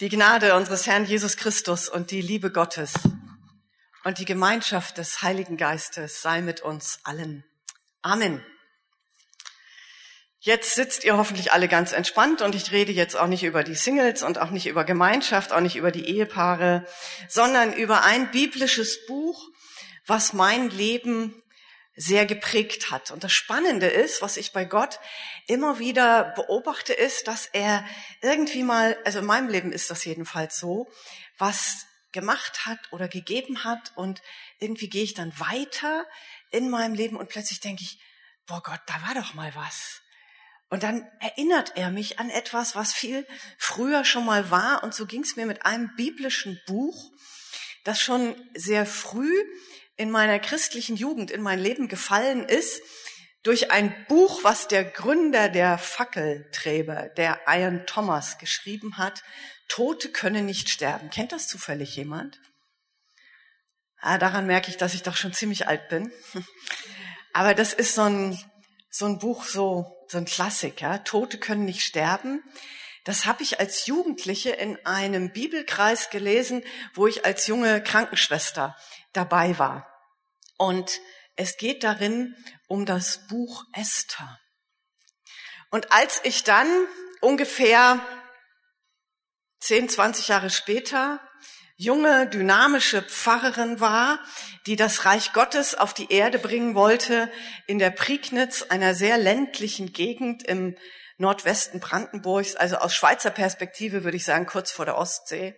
Die Gnade unseres Herrn Jesus Christus und die Liebe Gottes und die Gemeinschaft des Heiligen Geistes sei mit uns allen. Amen. Jetzt sitzt ihr hoffentlich alle ganz entspannt und ich rede jetzt auch nicht über die Singles und auch nicht über Gemeinschaft, auch nicht über die Ehepaare, sondern über ein biblisches Buch, was mein Leben sehr geprägt hat. Und das Spannende ist, was ich bei Gott immer wieder beobachte, ist, dass er irgendwie mal, also in meinem Leben ist das jedenfalls so, was gemacht hat oder gegeben hat und irgendwie gehe ich dann weiter in meinem Leben und plötzlich denke ich, boah Gott, da war doch mal was. Und dann erinnert er mich an etwas, was viel früher schon mal war. Und so ging es mir mit einem biblischen Buch, das schon sehr früh in meiner christlichen Jugend in mein Leben gefallen ist, durch ein Buch, was der Gründer der Fackelträber, der Ian Thomas, geschrieben hat. Tote können nicht sterben. Kennt das zufällig jemand? Ah, daran merke ich, dass ich doch schon ziemlich alt bin. Aber das ist so ein, so ein Buch, so, so ein Klassiker. Tote können nicht sterben. Das habe ich als Jugendliche in einem Bibelkreis gelesen, wo ich als junge Krankenschwester dabei war. Und es geht darin um das Buch Esther. Und als ich dann ungefähr 10, 20 Jahre später junge, dynamische Pfarrerin war, die das Reich Gottes auf die Erde bringen wollte, in der Prignitz, einer sehr ländlichen Gegend im Nordwesten Brandenburgs, also aus Schweizer Perspektive würde ich sagen, kurz vor der Ostsee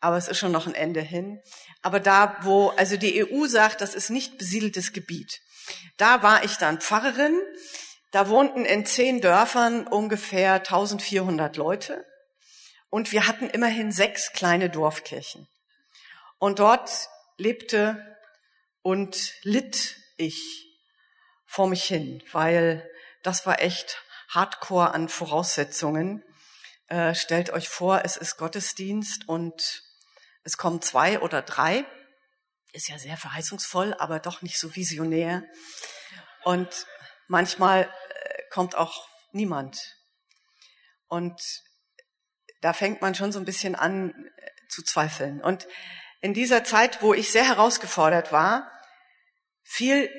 aber es ist schon noch ein Ende hin. Aber da, wo, also die EU sagt, das ist nicht besiedeltes Gebiet. Da war ich dann Pfarrerin. Da wohnten in zehn Dörfern ungefähr 1400 Leute. Und wir hatten immerhin sechs kleine Dorfkirchen. Und dort lebte und litt ich vor mich hin, weil das war echt Hardcore an Voraussetzungen. Äh, stellt euch vor, es ist Gottesdienst und es kommen zwei oder drei. Ist ja sehr verheißungsvoll, aber doch nicht so visionär. Und manchmal äh, kommt auch niemand. Und da fängt man schon so ein bisschen an äh, zu zweifeln. Und in dieser Zeit, wo ich sehr herausgefordert war, fiel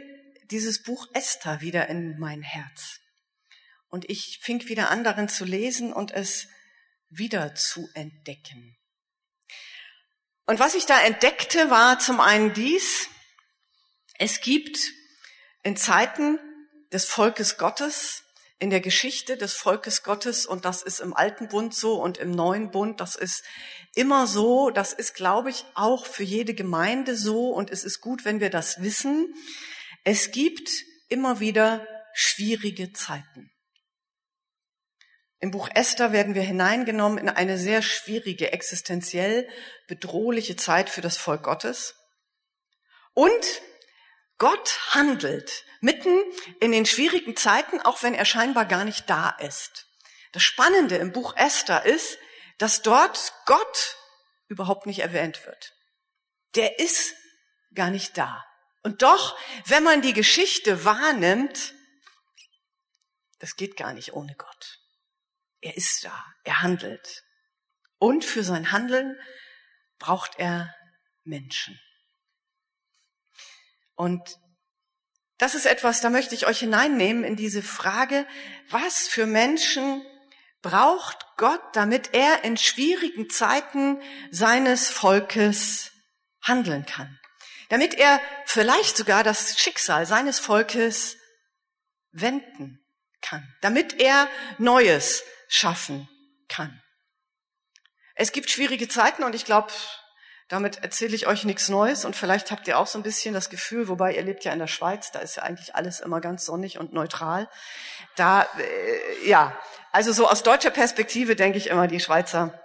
dieses Buch Esther wieder in mein Herz. Und ich fing wieder an, darin zu lesen und es wieder zu entdecken. Und was ich da entdeckte, war zum einen dies, es gibt in Zeiten des Volkes Gottes, in der Geschichte des Volkes Gottes, und das ist im Alten Bund so und im Neuen Bund, das ist immer so, das ist, glaube ich, auch für jede Gemeinde so, und es ist gut, wenn wir das wissen. Es gibt immer wieder schwierige Zeiten. Im Buch Esther werden wir hineingenommen in eine sehr schwierige, existenziell bedrohliche Zeit für das Volk Gottes. Und Gott handelt mitten in den schwierigen Zeiten, auch wenn er scheinbar gar nicht da ist. Das Spannende im Buch Esther ist, dass dort Gott überhaupt nicht erwähnt wird. Der ist gar nicht da. Und doch, wenn man die Geschichte wahrnimmt, das geht gar nicht ohne Gott. Er ist da, er handelt. Und für sein Handeln braucht er Menschen. Und das ist etwas, da möchte ich euch hineinnehmen in diese Frage, was für Menschen braucht Gott, damit er in schwierigen Zeiten seines Volkes handeln kann. Damit er vielleicht sogar das Schicksal seines Volkes wenden kann. Damit er Neues schaffen kann. Es gibt schwierige Zeiten und ich glaube, damit erzähle ich euch nichts Neues und vielleicht habt ihr auch so ein bisschen das Gefühl, wobei ihr lebt ja in der Schweiz, da ist ja eigentlich alles immer ganz sonnig und neutral. Da, äh, ja, also so aus deutscher Perspektive denke ich immer, die Schweizer,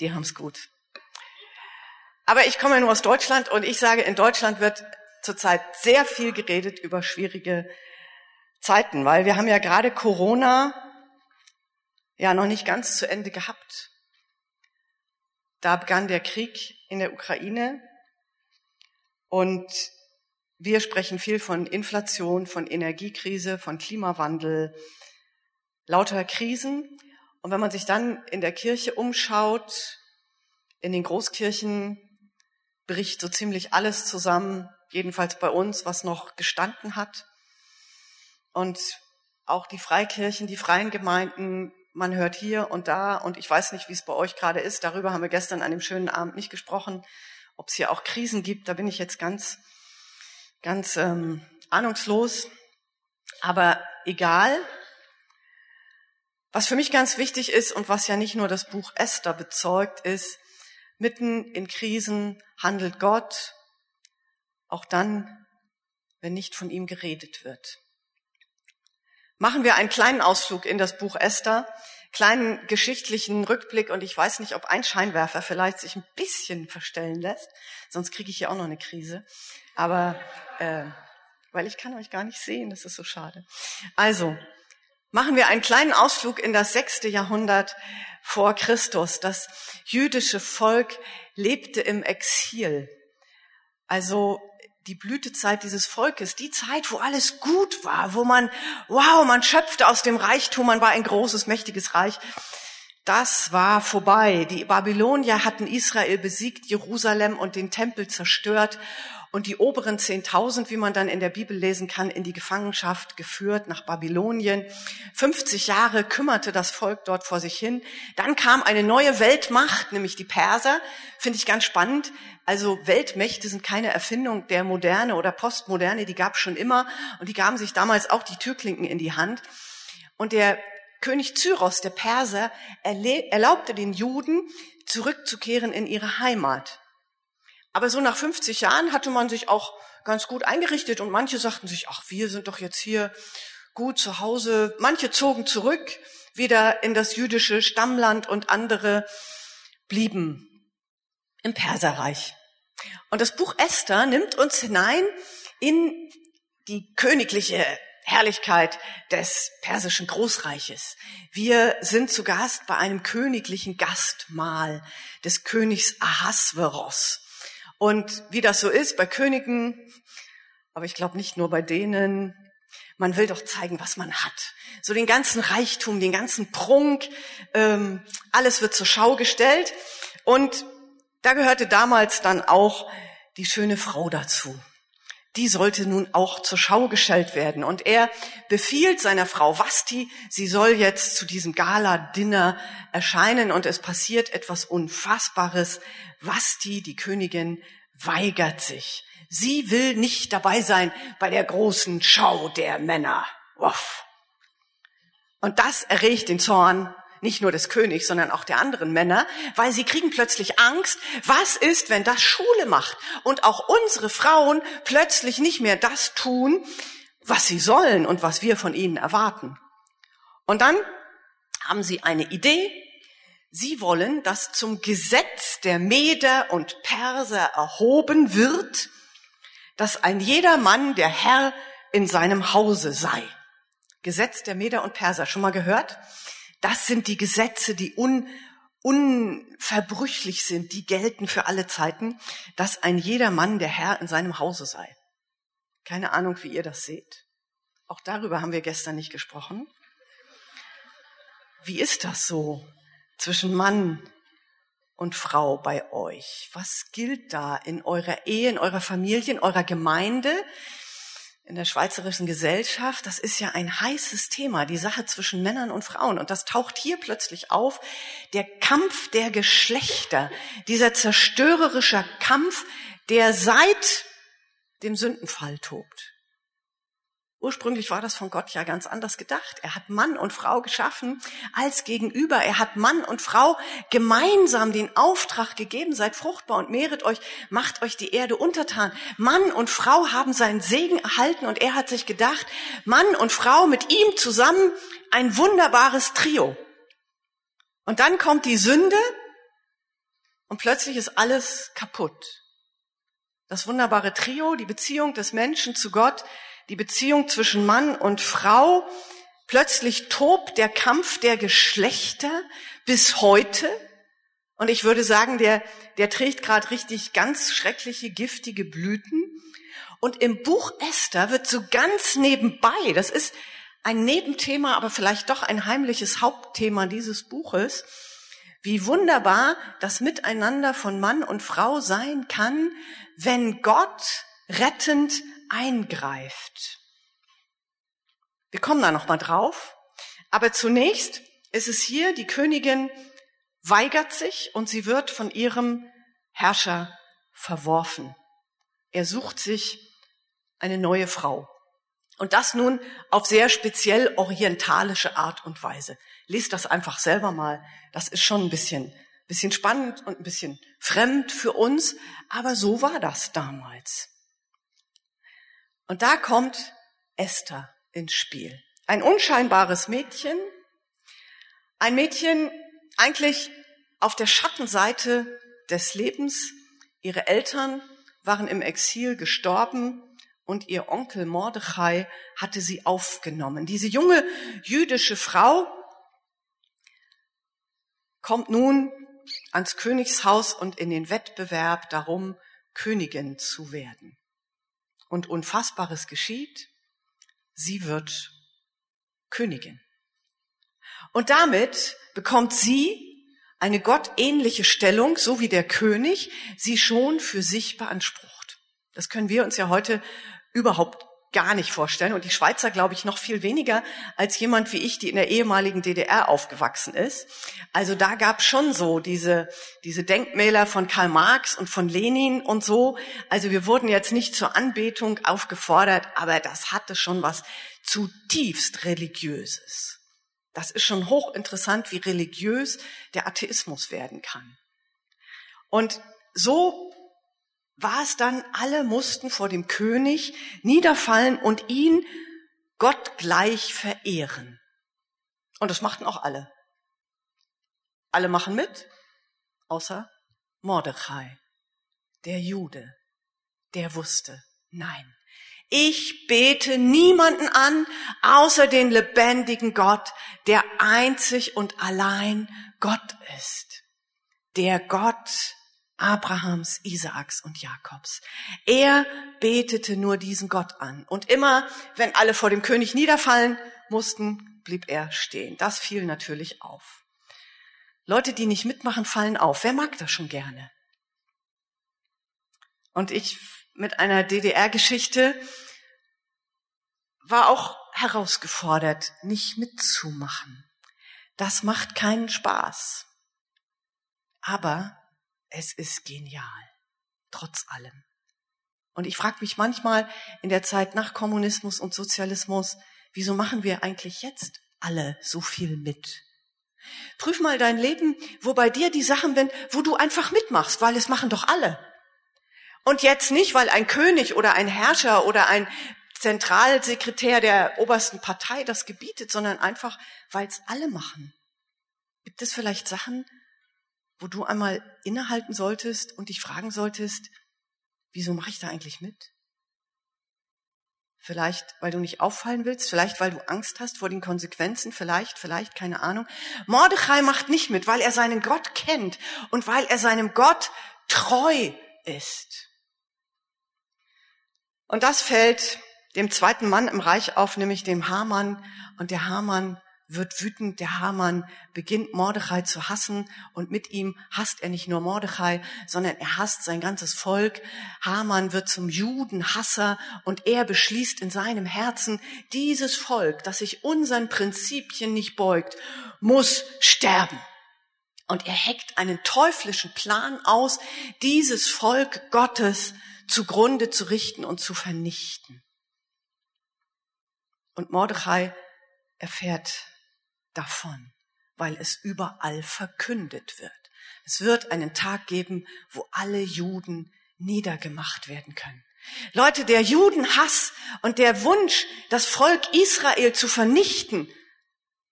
die haben's gut. Aber ich komme ja nur aus Deutschland und ich sage, in Deutschland wird zurzeit sehr viel geredet über schwierige Zeiten, weil wir haben ja gerade Corona ja noch nicht ganz zu Ende gehabt. Da begann der Krieg in der Ukraine und wir sprechen viel von Inflation, von Energiekrise, von Klimawandel, lauter Krisen. Und wenn man sich dann in der Kirche umschaut, in den Großkirchen bricht so ziemlich alles zusammen, jedenfalls bei uns, was noch gestanden hat. Und auch die Freikirchen, die freien Gemeinden, man hört hier und da, und ich weiß nicht, wie es bei euch gerade ist, darüber haben wir gestern an dem schönen Abend nicht gesprochen, ob es hier auch Krisen gibt, da bin ich jetzt ganz, ganz ähm, ahnungslos. Aber egal, was für mich ganz wichtig ist und was ja nicht nur das Buch Esther bezeugt, ist, mitten in Krisen handelt Gott, auch dann, wenn nicht von ihm geredet wird. Machen wir einen kleinen Ausflug in das Buch Esther, kleinen geschichtlichen Rückblick und ich weiß nicht, ob ein Scheinwerfer vielleicht sich ein bisschen verstellen lässt, sonst kriege ich hier auch noch eine Krise. Aber äh, weil ich kann euch gar nicht sehen, das ist so schade. Also, machen wir einen kleinen Ausflug in das sechste Jahrhundert vor Christus. Das jüdische Volk lebte im Exil. Also die Blütezeit dieses Volkes, die Zeit, wo alles gut war, wo man, wow, man schöpfte aus dem Reichtum, man war ein großes, mächtiges Reich. Das war vorbei. Die Babylonier hatten Israel besiegt, Jerusalem und den Tempel zerstört und die oberen 10.000, wie man dann in der Bibel lesen kann, in die Gefangenschaft geführt nach Babylonien. 50 Jahre kümmerte das Volk dort vor sich hin. Dann kam eine neue Weltmacht, nämlich die Perser. Finde ich ganz spannend. Also Weltmächte sind keine Erfindung der Moderne oder Postmoderne, die gab es schon immer und die gaben sich damals auch die Türklinken in die Hand. Und der König Zyros, der Perser, erlaubte den Juden, zurückzukehren in ihre Heimat. Aber so nach 50 Jahren hatte man sich auch ganz gut eingerichtet und manche sagten sich, ach, wir sind doch jetzt hier gut zu Hause. Manche zogen zurück, wieder in das jüdische Stammland und andere blieben im Perserreich. Und das Buch Esther nimmt uns hinein in die königliche Herrlichkeit des persischen Großreiches. Wir sind zu Gast bei einem königlichen Gastmahl des Königs Ahasveros. Und wie das so ist bei Königen, aber ich glaube nicht nur bei denen, man will doch zeigen, was man hat. So den ganzen Reichtum, den ganzen Prunk, ähm, alles wird zur Schau gestellt. Und da gehörte damals dann auch die schöne Frau dazu. Die sollte nun auch zur Schau gestellt werden. Und er befiehlt seiner Frau Vasti, sie soll jetzt zu diesem Gala-Dinner erscheinen. Und es passiert etwas Unfassbares. Vasti, die Königin, weigert sich. Sie will nicht dabei sein bei der großen Schau der Männer. Uff. Und das erregt den Zorn nicht nur des Königs, sondern auch der anderen Männer, weil sie kriegen plötzlich Angst, was ist, wenn das Schule macht und auch unsere Frauen plötzlich nicht mehr das tun, was sie sollen und was wir von ihnen erwarten. Und dann haben sie eine Idee, Sie wollen, dass zum Gesetz der Meder und Perser erhoben wird, dass ein jeder Mann der Herr in seinem Hause sei. Gesetz der Meder und Perser, schon mal gehört? Das sind die Gesetze, die un, unverbrüchlich sind, die gelten für alle Zeiten, dass ein jeder Mann der Herr in seinem Hause sei. Keine Ahnung, wie ihr das seht. Auch darüber haben wir gestern nicht gesprochen. Wie ist das so? zwischen Mann und Frau bei euch? Was gilt da in eurer Ehe, in eurer Familie, in eurer Gemeinde, in der schweizerischen Gesellschaft? Das ist ja ein heißes Thema, die Sache zwischen Männern und Frauen. Und das taucht hier plötzlich auf. Der Kampf der Geschlechter, dieser zerstörerische Kampf, der seit dem Sündenfall tobt. Ursprünglich war das von Gott ja ganz anders gedacht. Er hat Mann und Frau geschaffen als Gegenüber. Er hat Mann und Frau gemeinsam den Auftrag gegeben, seid fruchtbar und mehret euch, macht euch die Erde untertan. Mann und Frau haben seinen Segen erhalten und er hat sich gedacht, Mann und Frau mit ihm zusammen ein wunderbares Trio. Und dann kommt die Sünde und plötzlich ist alles kaputt. Das wunderbare Trio, die Beziehung des Menschen zu Gott, die Beziehung zwischen Mann und Frau. Plötzlich tobt der Kampf der Geschlechter bis heute. Und ich würde sagen, der, der trägt gerade richtig ganz schreckliche, giftige Blüten. Und im Buch Esther wird so ganz nebenbei, das ist ein Nebenthema, aber vielleicht doch ein heimliches Hauptthema dieses Buches. Wie wunderbar das Miteinander von Mann und Frau sein kann, wenn Gott rettend eingreift. Wir kommen da noch mal drauf. Aber zunächst ist es hier, die Königin weigert sich und sie wird von ihrem Herrscher verworfen. Er sucht sich eine neue Frau. Und das nun auf sehr speziell orientalische Art und Weise. Lest das einfach selber mal. Das ist schon ein bisschen, bisschen spannend und ein bisschen fremd für uns, aber so war das damals. Und da kommt Esther ins Spiel. Ein unscheinbares Mädchen, ein Mädchen eigentlich auf der Schattenseite des Lebens. Ihre Eltern waren im Exil gestorben und ihr Onkel Mordechai hatte sie aufgenommen. Diese junge jüdische Frau kommt nun ans Königshaus und in den Wettbewerb darum, Königin zu werden. Und Unfassbares geschieht. Sie wird Königin. Und damit bekommt sie eine gottähnliche Stellung, so wie der König sie schon für sich beansprucht. Das können wir uns ja heute überhaupt gar nicht vorstellen. Und die Schweizer, glaube ich, noch viel weniger als jemand wie ich, die in der ehemaligen DDR aufgewachsen ist. Also da gab schon so diese, diese Denkmäler von Karl Marx und von Lenin und so. Also wir wurden jetzt nicht zur Anbetung aufgefordert, aber das hatte schon was zutiefst religiöses. Das ist schon hochinteressant, wie religiös der Atheismus werden kann. Und so war es dann, alle mussten vor dem König niederfallen und ihn Gott gleich verehren. Und das machten auch alle. Alle machen mit, außer Mordechai, der Jude, der wusste, nein, ich bete niemanden an, außer den lebendigen Gott, der einzig und allein Gott ist. Der Gott, Abrahams, Isaaks und Jakobs. Er betete nur diesen Gott an. Und immer, wenn alle vor dem König niederfallen mussten, blieb er stehen. Das fiel natürlich auf. Leute, die nicht mitmachen, fallen auf. Wer mag das schon gerne? Und ich mit einer DDR-Geschichte war auch herausgefordert, nicht mitzumachen. Das macht keinen Spaß. Aber es ist genial, trotz allem. Und ich frage mich manchmal in der Zeit nach Kommunismus und Sozialismus, wieso machen wir eigentlich jetzt alle so viel mit? Prüf mal dein Leben, wo bei dir die Sachen sind, wo du einfach mitmachst, weil es machen doch alle. Und jetzt nicht, weil ein König oder ein Herrscher oder ein Zentralsekretär der obersten Partei das gebietet, sondern einfach, weil es alle machen. Gibt es vielleicht Sachen, wo du einmal innehalten solltest und dich fragen solltest, wieso mache ich da eigentlich mit? Vielleicht, weil du nicht auffallen willst, vielleicht, weil du Angst hast vor den Konsequenzen, vielleicht, vielleicht, keine Ahnung. Mordechai macht nicht mit, weil er seinen Gott kennt und weil er seinem Gott treu ist. Und das fällt dem zweiten Mann im Reich auf, nämlich dem Hamann. Und der Hamann wird wütend, der Haman beginnt Mordechai zu hassen und mit ihm hasst er nicht nur Mordechai, sondern er hasst sein ganzes Volk. Haman wird zum Judenhasser und er beschließt in seinem Herzen, dieses Volk, das sich unseren Prinzipien nicht beugt, muss sterben. Und er heckt einen teuflischen Plan aus, dieses Volk Gottes zugrunde zu richten und zu vernichten. Und Mordechai erfährt davon, weil es überall verkündet wird. Es wird einen Tag geben, wo alle Juden niedergemacht werden können. Leute, der Judenhass und der Wunsch, das Volk Israel zu vernichten,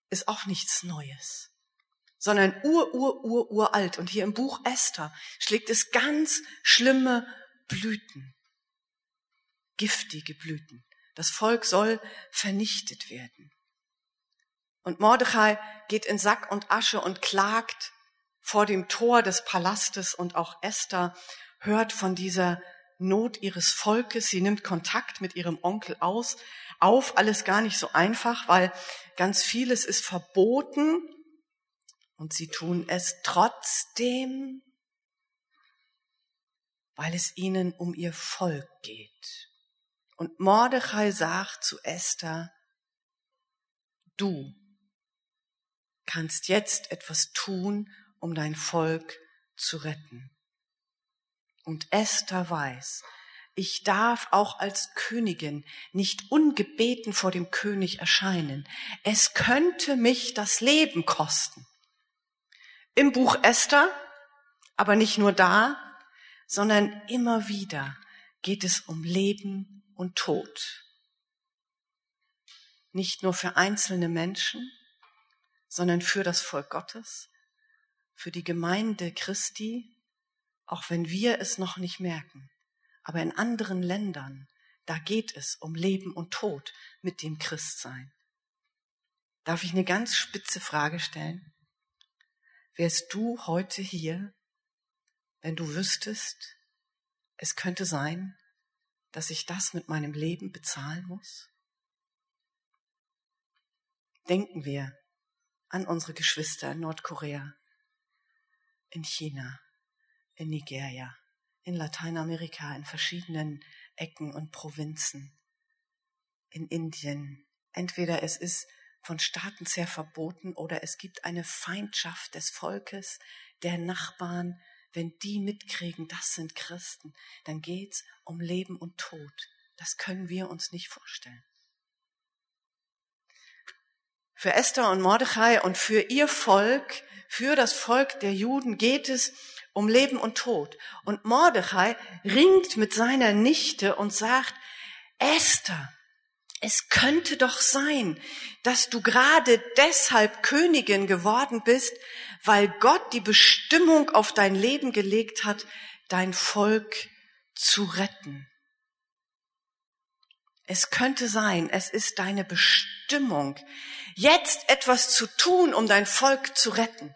ist auch nichts Neues, sondern ur, ur, ur, uralt. Und hier im Buch Esther schlägt es ganz schlimme Blüten, giftige Blüten. Das Volk soll vernichtet werden. Und Mordechai geht in Sack und Asche und klagt vor dem Tor des Palastes und auch Esther hört von dieser Not ihres Volkes. Sie nimmt Kontakt mit ihrem Onkel aus, auf, alles gar nicht so einfach, weil ganz vieles ist verboten und sie tun es trotzdem, weil es ihnen um ihr Volk geht. Und Mordechai sagt zu Esther, du kannst jetzt etwas tun, um dein Volk zu retten. Und Esther weiß, ich darf auch als Königin nicht ungebeten vor dem König erscheinen. Es könnte mich das Leben kosten. Im Buch Esther, aber nicht nur da, sondern immer wieder geht es um Leben und Tod. Nicht nur für einzelne Menschen, sondern für das Volk Gottes, für die Gemeinde Christi, auch wenn wir es noch nicht merken. Aber in anderen Ländern, da geht es um Leben und Tod mit dem Christsein. Darf ich eine ganz spitze Frage stellen? Wärst du heute hier, wenn du wüsstest, es könnte sein, dass ich das mit meinem Leben bezahlen muss? Denken wir an unsere Geschwister in Nordkorea, in China, in Nigeria, in Lateinamerika, in verschiedenen Ecken und Provinzen, in Indien. Entweder es ist von Staaten sehr verboten oder es gibt eine Feindschaft des Volkes, der Nachbarn. Wenn die mitkriegen, das sind Christen, dann geht's um Leben und Tod. Das können wir uns nicht vorstellen. Für Esther und Mordechai und für ihr Volk, für das Volk der Juden geht es um Leben und Tod. Und Mordechai ringt mit seiner Nichte und sagt, Esther, es könnte doch sein, dass du gerade deshalb Königin geworden bist, weil Gott die Bestimmung auf dein Leben gelegt hat, dein Volk zu retten. Es könnte sein, es ist deine Bestimmung, jetzt etwas zu tun, um dein Volk zu retten.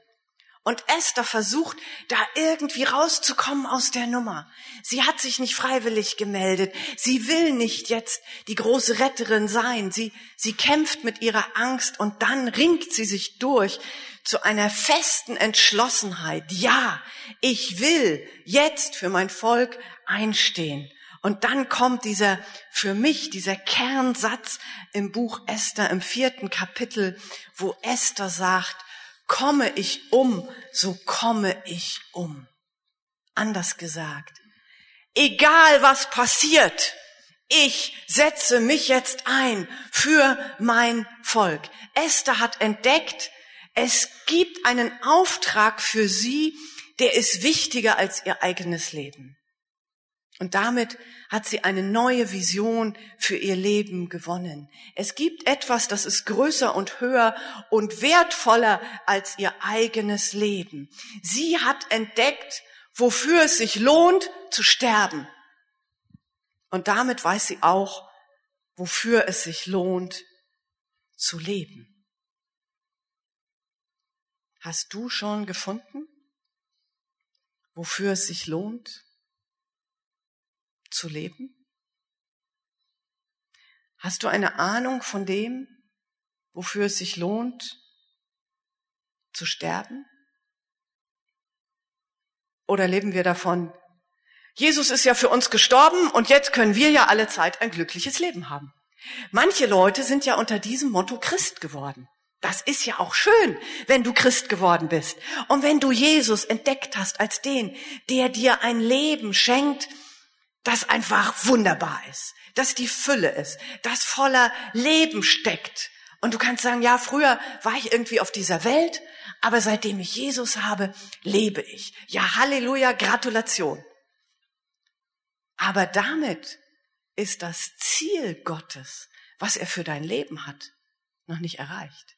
Und Esther versucht, da irgendwie rauszukommen aus der Nummer. Sie hat sich nicht freiwillig gemeldet. Sie will nicht jetzt die große Retterin sein. Sie, sie kämpft mit ihrer Angst und dann ringt sie sich durch zu einer festen Entschlossenheit. Ja, ich will jetzt für mein Volk einstehen. Und dann kommt dieser, für mich, dieser Kernsatz im Buch Esther im vierten Kapitel, wo Esther sagt, komme ich um, so komme ich um. Anders gesagt, egal was passiert, ich setze mich jetzt ein für mein Volk. Esther hat entdeckt, es gibt einen Auftrag für sie, der ist wichtiger als ihr eigenes Leben. Und damit hat sie eine neue Vision für ihr Leben gewonnen. Es gibt etwas, das ist größer und höher und wertvoller als ihr eigenes Leben. Sie hat entdeckt, wofür es sich lohnt zu sterben. Und damit weiß sie auch, wofür es sich lohnt zu leben. Hast du schon gefunden, wofür es sich lohnt zu leben? Hast du eine Ahnung von dem, wofür es sich lohnt zu sterben? Oder leben wir davon, Jesus ist ja für uns gestorben und jetzt können wir ja alle Zeit ein glückliches Leben haben. Manche Leute sind ja unter diesem Motto Christ geworden. Das ist ja auch schön, wenn du Christ geworden bist und wenn du Jesus entdeckt hast als den, der dir ein Leben schenkt, das einfach wunderbar ist, dass die Fülle ist, das voller Leben steckt. Und du kannst sagen, ja, früher war ich irgendwie auf dieser Welt, aber seitdem ich Jesus habe, lebe ich. Ja, Halleluja, Gratulation. Aber damit ist das Ziel Gottes, was er für dein Leben hat, noch nicht erreicht.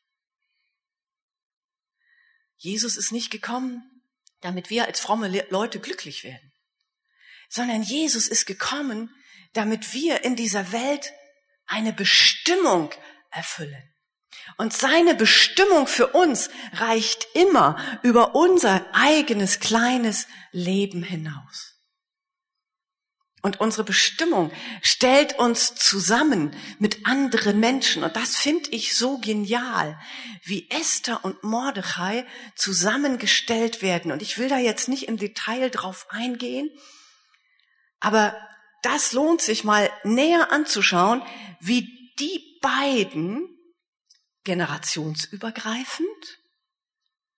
Jesus ist nicht gekommen, damit wir als fromme Leute glücklich werden sondern Jesus ist gekommen, damit wir in dieser Welt eine Bestimmung erfüllen. Und seine Bestimmung für uns reicht immer über unser eigenes kleines Leben hinaus. Und unsere Bestimmung stellt uns zusammen mit anderen Menschen. Und das finde ich so genial, wie Esther und Mordechai zusammengestellt werden. Und ich will da jetzt nicht im Detail drauf eingehen, aber das lohnt sich mal näher anzuschauen, wie die beiden generationsübergreifend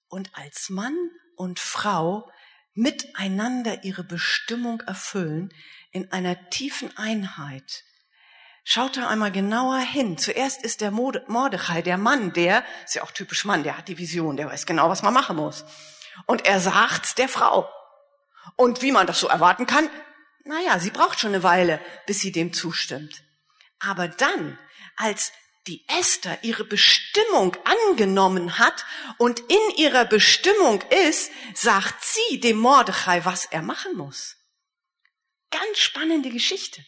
und als Mann und Frau miteinander ihre Bestimmung erfüllen in einer tiefen Einheit. Schaut da einmal genauer hin. Zuerst ist der Mordechai, der Mann, der, ist ja auch typisch Mann, der hat die Vision, der weiß genau, was man machen muss. Und er sagt's der Frau. Und wie man das so erwarten kann, naja, sie braucht schon eine Weile, bis sie dem zustimmt. Aber dann, als die Esther ihre Bestimmung angenommen hat und in ihrer Bestimmung ist, sagt sie dem Mordechai, was er machen muss. Ganz spannende Geschichte.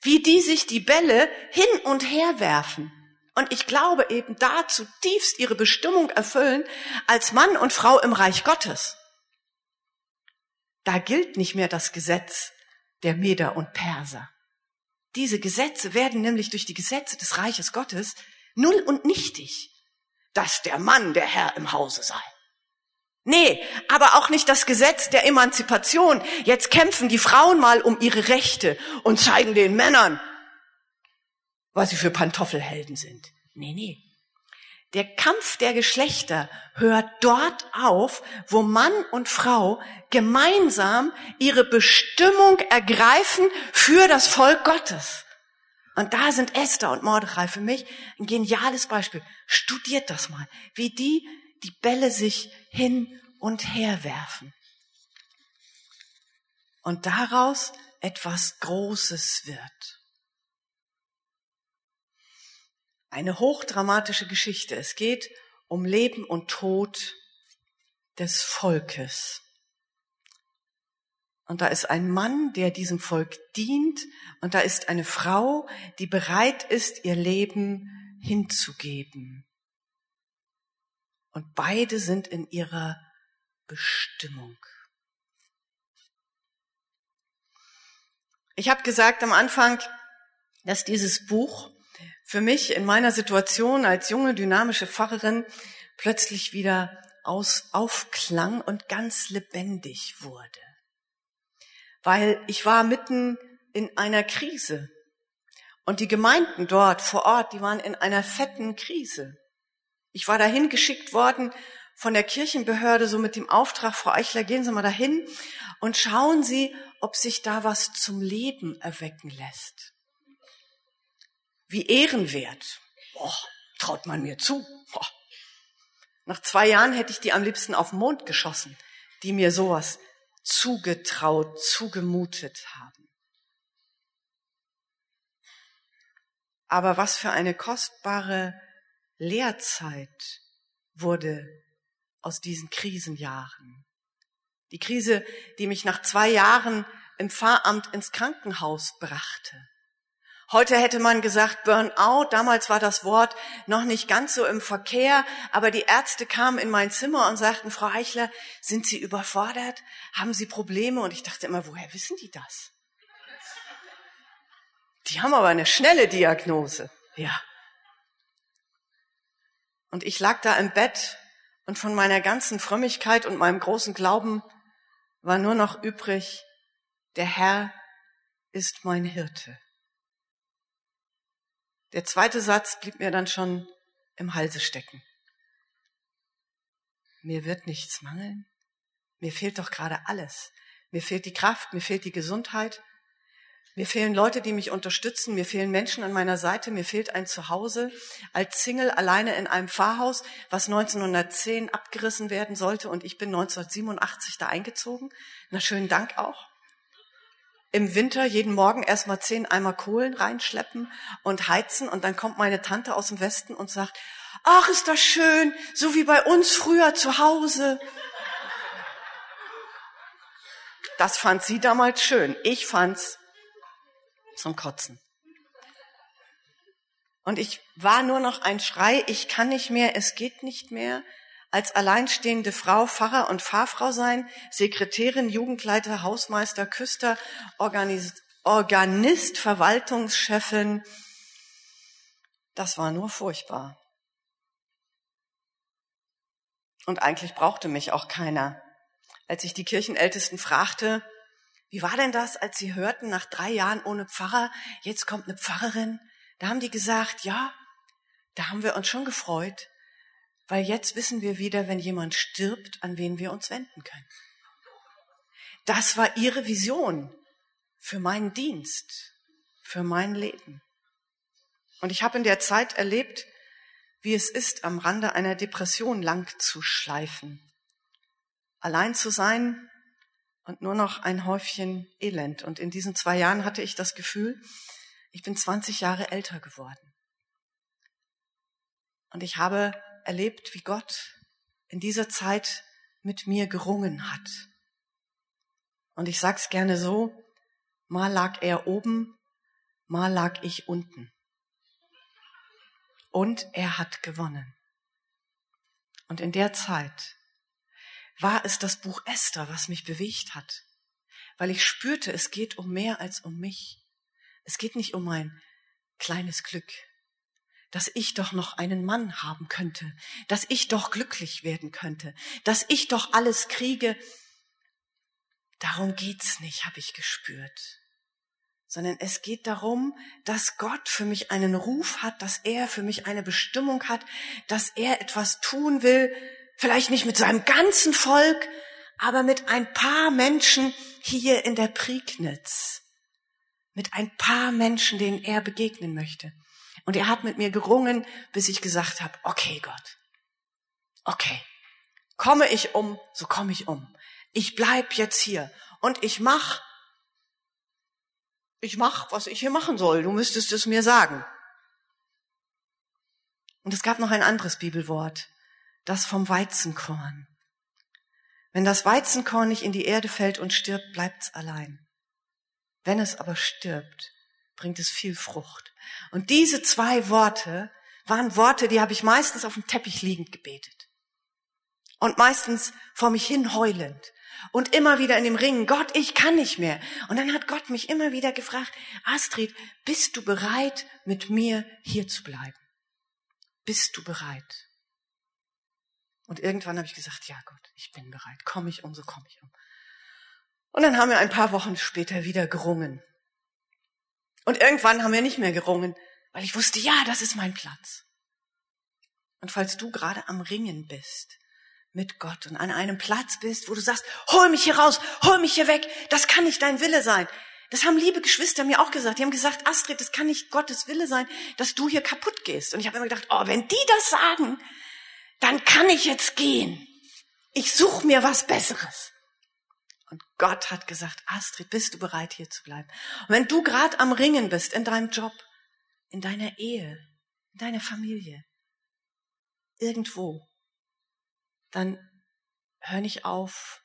Wie die sich die Bälle hin und her werfen. Und ich glaube eben da zutiefst ihre Bestimmung erfüllen als Mann und Frau im Reich Gottes. Da gilt nicht mehr das Gesetz der Meder und Perser. Diese Gesetze werden nämlich durch die Gesetze des Reiches Gottes null und nichtig, dass der Mann der Herr im Hause sei. Nee, aber auch nicht das Gesetz der Emanzipation. Jetzt kämpfen die Frauen mal um ihre Rechte und zeigen den Männern, was sie für Pantoffelhelden sind. Nee, nee. Der Kampf der Geschlechter hört dort auf, wo Mann und Frau gemeinsam ihre Bestimmung ergreifen für das Volk Gottes. Und da sind Esther und Mordechai für mich ein geniales Beispiel. Studiert das mal, wie die die Bälle sich hin und her werfen. Und daraus etwas Großes wird. Eine hochdramatische Geschichte. Es geht um Leben und Tod des Volkes. Und da ist ein Mann, der diesem Volk dient. Und da ist eine Frau, die bereit ist, ihr Leben hinzugeben. Und beide sind in ihrer Bestimmung. Ich habe gesagt am Anfang, dass dieses Buch für mich in meiner Situation als junge, dynamische Pfarrerin plötzlich wieder aus, aufklang und ganz lebendig wurde. Weil ich war mitten in einer Krise. Und die Gemeinden dort vor Ort, die waren in einer fetten Krise. Ich war dahin geschickt worden von der Kirchenbehörde so mit dem Auftrag, Frau Eichler, gehen Sie mal dahin und schauen Sie, ob sich da was zum Leben erwecken lässt. Wie ehrenwert. Boah, traut man mir zu. Boah. Nach zwei Jahren hätte ich die am liebsten auf den Mond geschossen, die mir sowas zugetraut, zugemutet haben. Aber was für eine kostbare Lehrzeit wurde aus diesen Krisenjahren. Die Krise, die mich nach zwei Jahren im Pfarramt ins Krankenhaus brachte. Heute hätte man gesagt Burnout. Damals war das Wort noch nicht ganz so im Verkehr, aber die Ärzte kamen in mein Zimmer und sagten, Frau Eichler, sind Sie überfordert? Haben Sie Probleme? Und ich dachte immer, woher wissen die das? Die haben aber eine schnelle Diagnose. Ja. Und ich lag da im Bett und von meiner ganzen Frömmigkeit und meinem großen Glauben war nur noch übrig, der Herr ist mein Hirte. Der zweite Satz blieb mir dann schon im Halse stecken. Mir wird nichts mangeln. Mir fehlt doch gerade alles. Mir fehlt die Kraft, mir fehlt die Gesundheit, mir fehlen Leute, die mich unterstützen. Mir fehlen Menschen an meiner Seite. Mir fehlt ein Zuhause. Als Single alleine in einem Pfarrhaus, was 1910 abgerissen werden sollte. Und ich bin 1987 da eingezogen. Na, schönen Dank auch. Im Winter jeden Morgen erstmal zehn Eimer Kohlen reinschleppen und heizen. Und dann kommt meine Tante aus dem Westen und sagt, ach, ist das schön, so wie bei uns früher zu Hause. Das fand sie damals schön. Ich fand's zum Kotzen. Und ich war nur noch ein Schrei, ich kann nicht mehr, es geht nicht mehr. Als alleinstehende Frau, Pfarrer und Pfarrfrau sein, Sekretärin, Jugendleiter, Hausmeister, Küster, Organis Organist, Verwaltungschefin. Das war nur furchtbar. Und eigentlich brauchte mich auch keiner. Als ich die Kirchenältesten fragte, wie war denn das, als sie hörten, nach drei Jahren ohne Pfarrer, jetzt kommt eine Pfarrerin, da haben die gesagt, ja, da haben wir uns schon gefreut, weil jetzt wissen wir wieder, wenn jemand stirbt, an wen wir uns wenden können. Das war ihre Vision für meinen Dienst, für mein Leben. Und ich habe in der Zeit erlebt, wie es ist, am Rande einer Depression lang zu schleifen, allein zu sein und nur noch ein Häufchen Elend. Und in diesen zwei Jahren hatte ich das Gefühl, ich bin 20 Jahre älter geworden. Und ich habe erlebt, wie Gott in dieser Zeit mit mir gerungen hat. Und ich sag's gerne so, mal lag er oben, mal lag ich unten. Und er hat gewonnen. Und in der Zeit war es das Buch Esther, was mich bewegt hat, weil ich spürte, es geht um mehr als um mich. Es geht nicht um mein kleines Glück, dass ich doch noch einen Mann haben könnte, dass ich doch glücklich werden könnte, dass ich doch alles kriege. Darum geht's nicht, habe ich gespürt. Sondern es geht darum, dass Gott für mich einen Ruf hat, dass er für mich eine Bestimmung hat, dass er etwas tun will, vielleicht nicht mit seinem ganzen Volk, aber mit ein paar Menschen hier in der Prignitz mit ein paar Menschen, denen er begegnen möchte. Und er hat mit mir gerungen, bis ich gesagt habe, okay Gott, okay, komme ich um, so komme ich um. Ich bleib jetzt hier und ich mach, ich mach, was ich hier machen soll. Du müsstest es mir sagen. Und es gab noch ein anderes Bibelwort, das vom Weizenkorn. Wenn das Weizenkorn nicht in die Erde fällt und stirbt, bleibt's allein. Wenn es aber stirbt, bringt es viel Frucht. Und diese zwei Worte waren Worte, die habe ich meistens auf dem Teppich liegend gebetet. Und meistens vor mich hin heulend. Und immer wieder in dem Ringen, Gott, ich kann nicht mehr. Und dann hat Gott mich immer wieder gefragt, Astrid, bist du bereit, mit mir hier zu bleiben? Bist du bereit? Und irgendwann habe ich gesagt, ja Gott, ich bin bereit. Komm ich um, so komme ich um. Und dann haben wir ein paar Wochen später wieder gerungen. Und irgendwann haben wir nicht mehr gerungen, weil ich wusste, ja, das ist mein Platz. Und falls du gerade am Ringen bist mit Gott und an einem Platz bist, wo du sagst, hol mich hier raus, hol mich hier weg, das kann nicht dein Wille sein. Das haben liebe Geschwister mir auch gesagt. Die haben gesagt, Astrid, das kann nicht Gottes Wille sein, dass du hier kaputt gehst. Und ich habe immer gedacht, oh, wenn die das sagen, dann kann ich jetzt gehen. Ich suche mir was Besseres. Gott hat gesagt, Astrid, bist du bereit, hier zu bleiben? Und wenn du gerade am Ringen bist in deinem Job, in deiner Ehe, in deiner Familie, irgendwo, dann hör nicht auf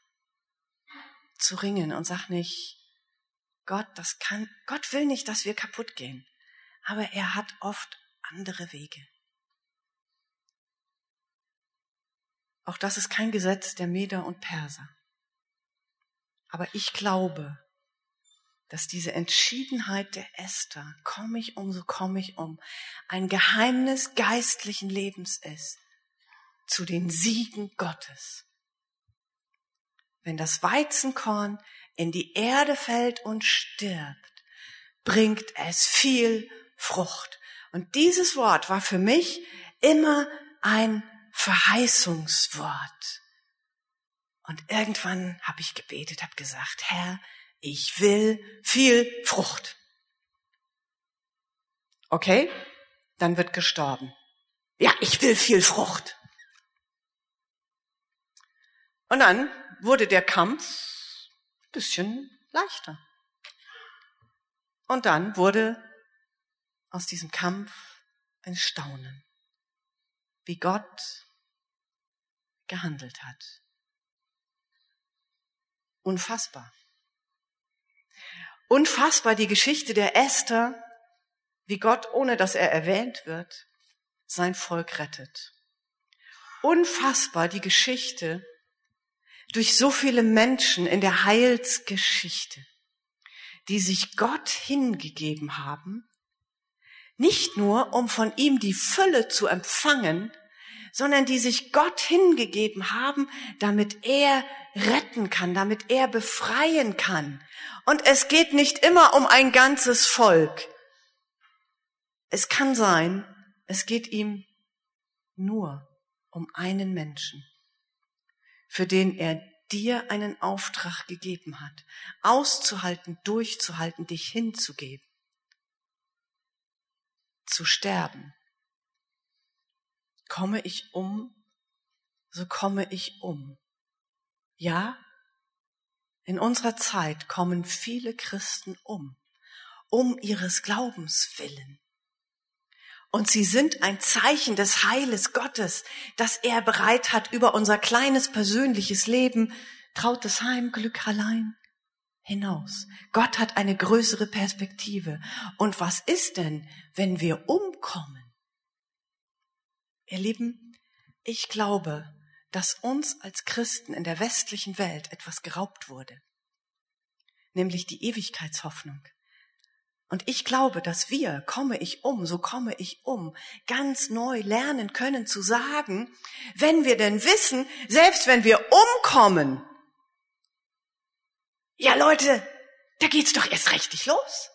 zu ringen und sag nicht, Gott, das kann, Gott will nicht, dass wir kaputt gehen. Aber er hat oft andere Wege. Auch das ist kein Gesetz der Meder und Perser. Aber ich glaube, dass diese Entschiedenheit der Esther, komme ich um, so komme ich um, ein Geheimnis geistlichen Lebens ist zu den Siegen Gottes. Wenn das Weizenkorn in die Erde fällt und stirbt, bringt es viel Frucht. Und dieses Wort war für mich immer ein Verheißungswort. Und irgendwann habe ich gebetet, habe gesagt, Herr, ich will viel Frucht. Okay, dann wird gestorben. Ja, ich will viel Frucht. Und dann wurde der Kampf ein bisschen leichter. Und dann wurde aus diesem Kampf ein Staunen, wie Gott gehandelt hat. Unfassbar. Unfassbar die Geschichte der Esther, wie Gott, ohne dass er erwähnt wird, sein Volk rettet. Unfassbar die Geschichte durch so viele Menschen in der Heilsgeschichte, die sich Gott hingegeben haben, nicht nur um von ihm die Fülle zu empfangen, sondern die sich Gott hingegeben haben, damit er retten kann, damit er befreien kann. Und es geht nicht immer um ein ganzes Volk. Es kann sein, es geht ihm nur um einen Menschen, für den er dir einen Auftrag gegeben hat, auszuhalten, durchzuhalten, dich hinzugeben, zu sterben. Komme ich um, so komme ich um. Ja, in unserer Zeit kommen viele Christen um, um ihres Glaubens willen. Und sie sind ein Zeichen des Heiles Gottes, das er bereit hat über unser kleines persönliches Leben, trautes Heim, Glück allein hinaus. Gott hat eine größere Perspektive. Und was ist denn, wenn wir umkommen? Ihr Lieben, ich glaube, dass uns als Christen in der westlichen Welt etwas geraubt wurde, nämlich die Ewigkeitshoffnung. Und ich glaube, dass wir, komme ich um, so komme ich um, ganz neu lernen können zu sagen, wenn wir denn wissen, selbst wenn wir umkommen, ja Leute, da geht's doch erst richtig los.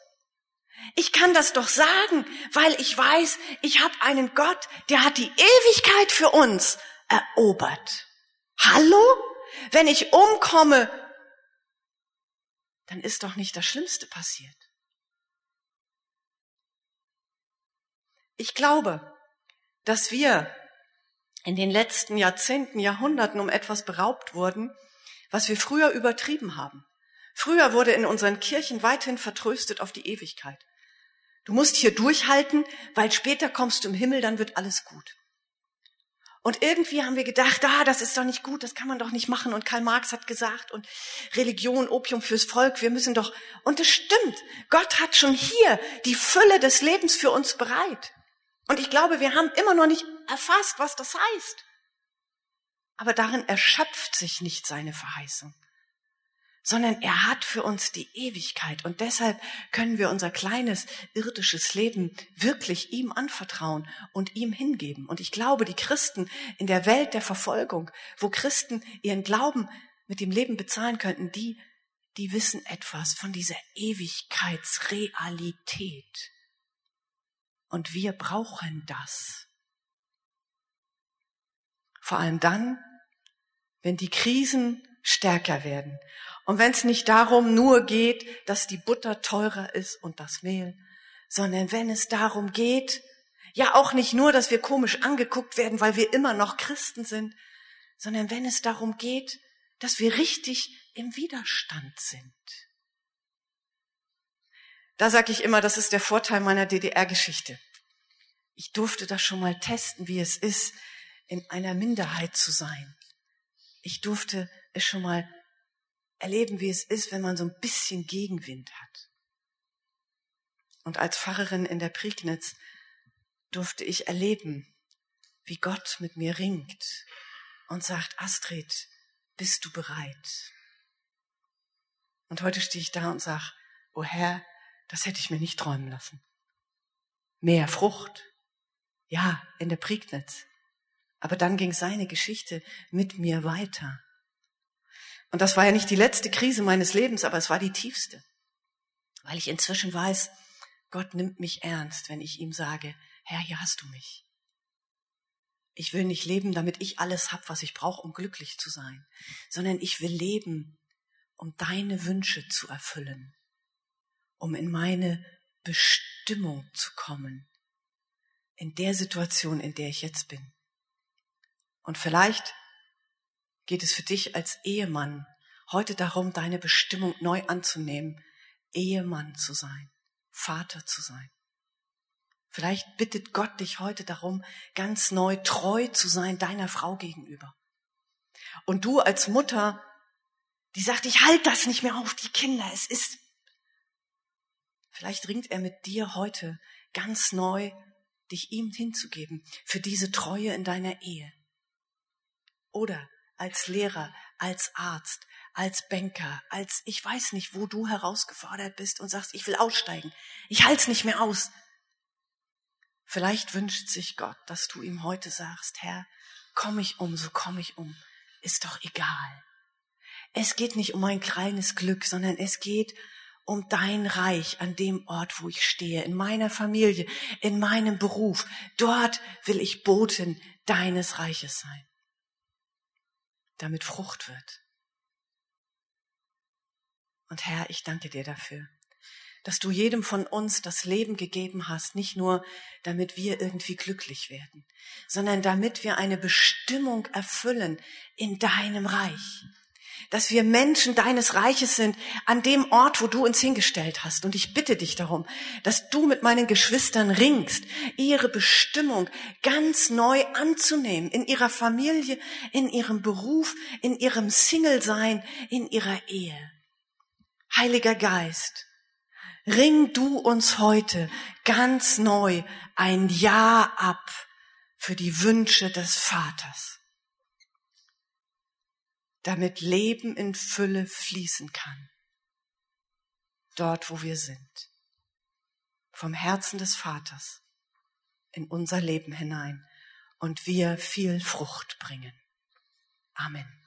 Ich kann das doch sagen, weil ich weiß, ich habe einen Gott, der hat die Ewigkeit für uns erobert. Hallo? Wenn ich umkomme, dann ist doch nicht das Schlimmste passiert. Ich glaube, dass wir in den letzten Jahrzehnten, Jahrhunderten um etwas beraubt wurden, was wir früher übertrieben haben. Früher wurde in unseren Kirchen weithin vertröstet auf die Ewigkeit. Du musst hier durchhalten, weil später kommst du im Himmel, dann wird alles gut. Und irgendwie haben wir gedacht, ah, das ist doch nicht gut, das kann man doch nicht machen. Und Karl Marx hat gesagt, und Religion, Opium fürs Volk, wir müssen doch, und es stimmt, Gott hat schon hier die Fülle des Lebens für uns bereit. Und ich glaube, wir haben immer noch nicht erfasst, was das heißt. Aber darin erschöpft sich nicht seine Verheißung, sondern er hat für uns die Ewigkeit. Und deshalb können wir unser kleines irdisches Leben wirklich ihm anvertrauen und ihm hingeben. Und ich glaube, die Christen in der Welt der Verfolgung, wo Christen ihren Glauben mit dem Leben bezahlen könnten, die, die wissen etwas von dieser Ewigkeitsrealität. Und wir brauchen das. Vor allem dann, wenn die Krisen stärker werden. Und wenn es nicht darum nur geht, dass die Butter teurer ist und das Mehl, sondern wenn es darum geht, ja auch nicht nur, dass wir komisch angeguckt werden, weil wir immer noch Christen sind, sondern wenn es darum geht, dass wir richtig im Widerstand sind. Da sage ich immer, das ist der Vorteil meiner DDR-Geschichte. Ich durfte das schon mal testen, wie es ist, in einer Minderheit zu sein. Ich durfte es schon mal erleben, wie es ist, wenn man so ein bisschen Gegenwind hat. Und als Pfarrerin in der Prignitz durfte ich erleben, wie Gott mit mir ringt und sagt, Astrid, bist du bereit? Und heute stehe ich da und sage, oh Herr, das hätte ich mir nicht träumen lassen. Mehr Frucht. Ja, in der Prignitz. Aber dann ging seine Geschichte mit mir weiter. Und das war ja nicht die letzte Krise meines Lebens, aber es war die tiefste. Weil ich inzwischen weiß, Gott nimmt mich ernst, wenn ich ihm sage, Herr, hier hast du mich. Ich will nicht leben, damit ich alles hab, was ich brauche, um glücklich zu sein, sondern ich will leben, um deine Wünsche zu erfüllen, um in meine Bestimmung zu kommen, in der Situation, in der ich jetzt bin. Und vielleicht geht es für dich als Ehemann heute darum, deine Bestimmung neu anzunehmen, Ehemann zu sein, Vater zu sein. Vielleicht bittet Gott dich heute darum, ganz neu treu zu sein deiner Frau gegenüber. Und du als Mutter, die sagt, ich halte das nicht mehr auf, die Kinder, es ist. Vielleicht ringt er mit dir heute ganz neu, dich ihm hinzugeben für diese Treue in deiner Ehe. Oder als Lehrer, als Arzt, als Banker, als ich weiß nicht, wo du herausgefordert bist und sagst, ich will aussteigen, ich halte nicht mehr aus. Vielleicht wünscht sich Gott, dass du ihm heute sagst, Herr, komm ich um, so komm ich um, ist doch egal. Es geht nicht um ein kleines Glück, sondern es geht um dein Reich an dem Ort, wo ich stehe, in meiner Familie, in meinem Beruf. Dort will ich Boten deines Reiches sein, damit Frucht wird. Und Herr, ich danke dir dafür, dass du jedem von uns das Leben gegeben hast, nicht nur damit wir irgendwie glücklich werden, sondern damit wir eine Bestimmung erfüllen in deinem Reich dass wir Menschen deines Reiches sind, an dem Ort, wo du uns hingestellt hast. Und ich bitte dich darum, dass du mit meinen Geschwistern ringst, ihre Bestimmung ganz neu anzunehmen, in ihrer Familie, in ihrem Beruf, in ihrem Single-Sein, in ihrer Ehe. Heiliger Geist, ring du uns heute ganz neu ein Ja ab für die Wünsche des Vaters damit Leben in Fülle fließen kann. Dort, wo wir sind. Vom Herzen des Vaters in unser Leben hinein und wir viel Frucht bringen. Amen.